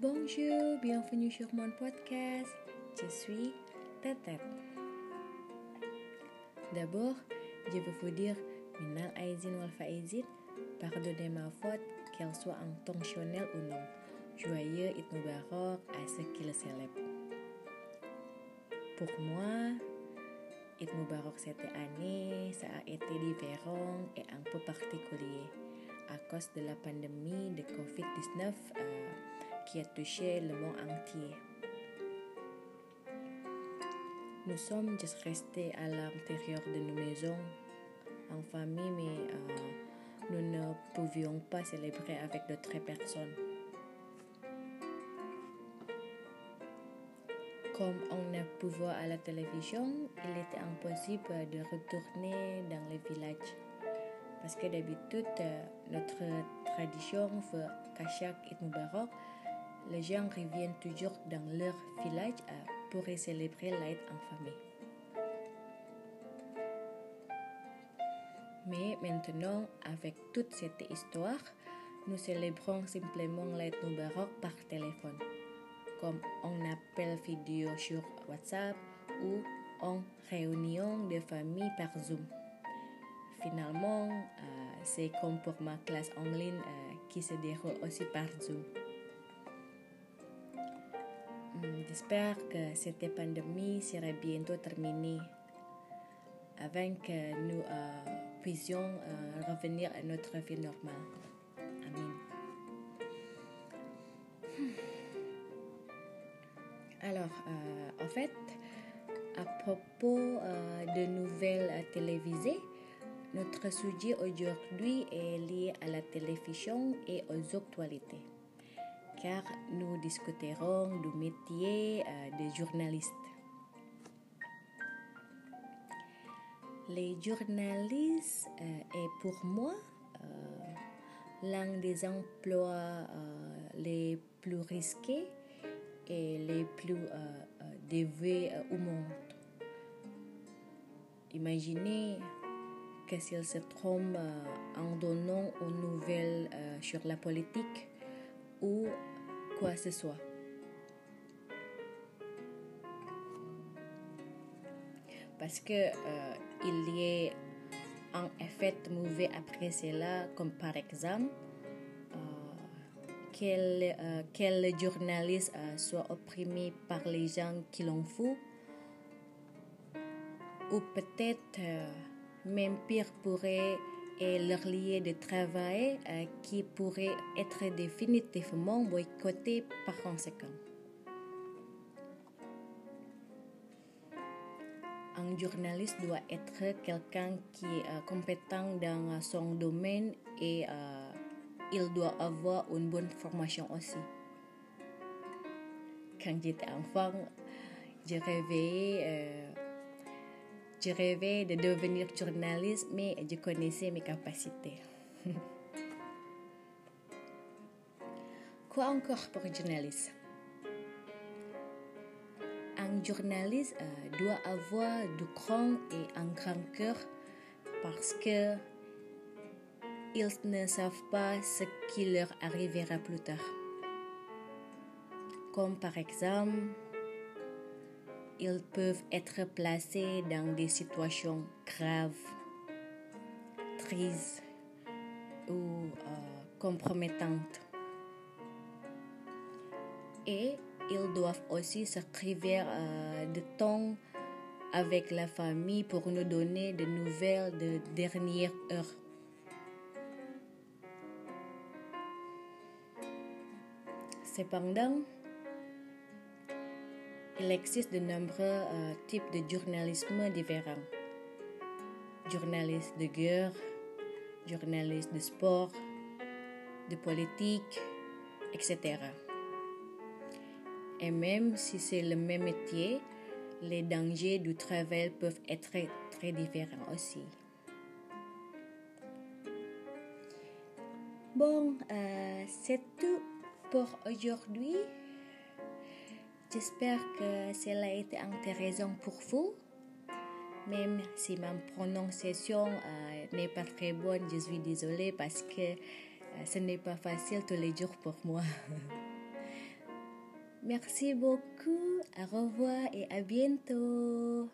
Bonjour, bienvenue sur mon podcast. Je suis Tetet. D'abord, je veux vous dire Minal Aizin wal Faizin, pardonnez ma faute, qu'elle soit intentionnelle ou non. Joyeux Eid Mubarak à ce qu'il célèbre. Pour moi, Eid Mubarak cette année, ça a été différent et un peu particulier à cause de la pandémie de COVID-19 euh, qui a touché le monde entier. Nous sommes juste restés à l'intérieur de nos maisons en famille, mais euh, nous ne pouvions pas célébrer avec d'autres personnes. Comme on ne pouvait voir à la télévision, il était impossible de retourner dans les villages. Parce que d'habitude, euh, notre tradition fait qu'à chaque Mubarak, les gens reviennent toujours dans leur village euh, pour célébrer l'Aïd en famille. Mais maintenant, avec toute cette histoire, nous célébrons simplement l'Aïd Mubarak par téléphone, comme on appelle vidéo sur WhatsApp ou en réunion de famille par Zoom. Finalement, euh, c'est comme pour ma classe en ligne euh, qui se déroule aussi par Zoom. Hmm, J'espère que cette pandémie sera bientôt terminée avant que nous euh, puissions euh, revenir à notre vie normale. Fait, à propos euh, de nouvelles euh, télévisées, notre sujet aujourd'hui est lié à la télévision et aux actualités, car nous discuterons du métier euh, de journaliste. Les journalistes euh, pour moi euh, l'un des emplois euh, les plus risqués et les plus euh, euh, dévoués euh, au monde. Imaginez que s'il se trompe en donnant une nouvelle sur la politique ou quoi que ce soit. Parce que il y a un effet mauvais après cela, comme par exemple quel, euh, journaliste euh, soit opprimé par les gens qui l'ont fou, ou peut-être euh, même pire pourrait et leur lieu de travail euh, qui pourrait être définitivement boycotté par conséquent. Un journaliste doit être quelqu'un qui est compétent dans son domaine et il doit avoir une bonne formation aussi. Quand j'étais enfant, je rêvais, euh, je rêvais de devenir journaliste, mais je connaissais mes capacités. Quoi encore pour journaliste Un journaliste euh, doit avoir du grand et un grand cœur parce que ils ne savent pas ce qui leur arrivera plus tard. Comme par exemple, ils peuvent être placés dans des situations graves, tristes ou euh, compromettantes. Et ils doivent aussi s'inscrire euh, de temps avec la famille pour nous donner des nouvelles de dernière heure. Cependant, il existe de nombreux euh, types de journalisme différents. Journalistes de guerre, journalistes de sport, de politique, etc. Et même si c'est le même métier, les dangers du travail peuvent être très, très différents aussi. Bon, euh, c'est tout aujourd'hui. J'espère que cela a été intéressant pour vous. Même si ma prononciation euh, n'est pas très bonne, je suis désolée parce que euh, ce n'est pas facile tous les jours pour moi. Merci beaucoup, au revoir et à bientôt.